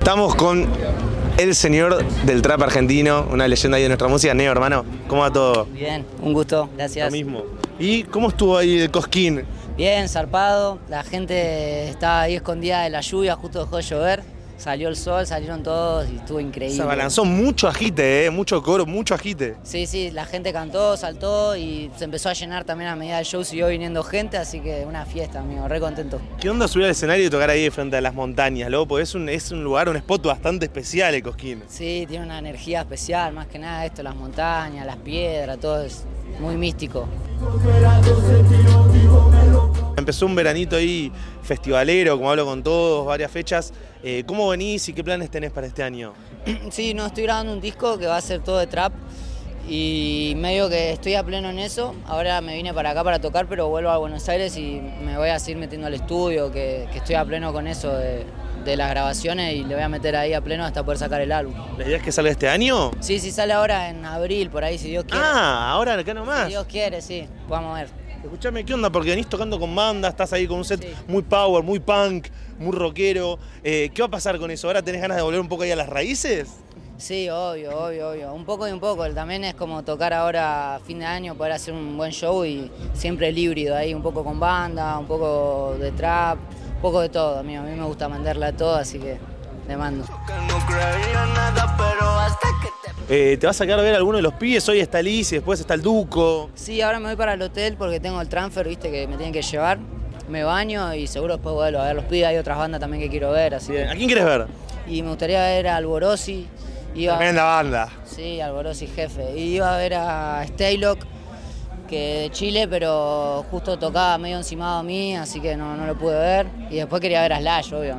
Estamos con el señor del trap argentino, una leyenda ahí de nuestra música. Neo, hermano, ¿cómo va todo? Bien, un gusto, Lo gracias. mismo. ¿Y cómo estuvo ahí el cosquín? Bien, zarpado. La gente estaba ahí escondida de la lluvia, justo dejó de llover. Salió el sol, salieron todos y estuvo increíble. Se abalanzó mucho agite, ¿eh? Mucho coro, mucho agite. Sí, sí, la gente cantó, saltó y se empezó a llenar también a medida del show, siguió viniendo gente, así que una fiesta, amigo, re contento. ¿Qué onda subir al escenario y tocar ahí frente a las montañas, loco? Porque es un, es un lugar, un spot bastante especial el cosquín. Sí, tiene una energía especial, más que nada esto, las montañas, las piedras, todo es muy místico. Empezó un veranito ahí festivalero, como hablo con todos, varias fechas. Eh, ¿Cómo venís y qué planes tenés para este año? Sí, no, estoy grabando un disco que va a ser todo de trap y medio que estoy a pleno en eso. Ahora me vine para acá para tocar, pero vuelvo a Buenos Aires y me voy a seguir metiendo al estudio, que, que estoy a pleno con eso de, de las grabaciones y le voy a meter ahí a pleno hasta poder sacar el álbum. ¿La idea es que salga este año? Sí, sí, sale ahora en abril, por ahí, si Dios quiere. Ah, ahora acá nomás. Si Dios quiere, sí, vamos a ver. Escuchame, ¿qué onda? Porque venís tocando con banda, estás ahí con un set Sí. muy power, muy punk, muy rockero. Eh, ¿Qué va a pasar con eso? ¿Ahora tenés ganas de volver un poco ahí a las raíces? Sí, obvio, obvio, obvio. Un poco y un poco. También es como tocar ahora a fin de año, poder hacer un buen show y siempre el híbrido ahí, un poco con banda, un poco de trap, un poco de todo, amigo. A mí me gusta mandarla a todo, así que le mando. Eh, ¿Te vas a quedar a ver a alguno de los pibes? Hoy está Liz y después está el Duco. Sí, ahora me voy para el hotel porque tengo el transfer, viste, que me tienen que llevar. Me baño y seguro después vuelvo a ver los pibes. Hay otras bandas también que quiero ver, así Bien, ¿A que... quién quieres ver? Y me gustaría ver a Alborosi. Iba... Tremenda banda. Sí, Alborosi jefe. Y iba a ver a Staylock, que de Chile, pero justo tocaba medio encimado a mí, así que no, no lo pude ver. Y después quería ver a Slash, obvio.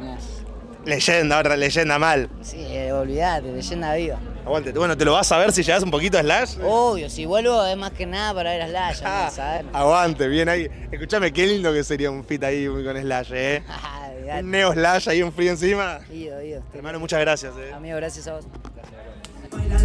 Leyenda, otra leyenda mal. Sí, eh, olvidate, leyenda viva. Aguante. Bueno, ¿te lo vas a ver si llegas un poquito a Slash? Obvio, si vuelvo es más que nada para ver a Slash, ¿sabes? Aguante, bien ahí. Escuchame, qué lindo que sería un fit ahí con Slash, ¿eh? Ah, Un neo Slash ahí, un frío encima. Ido, ido. Hermano, muchas gracias, ¿eh? Amigo, gracias a vos. Baila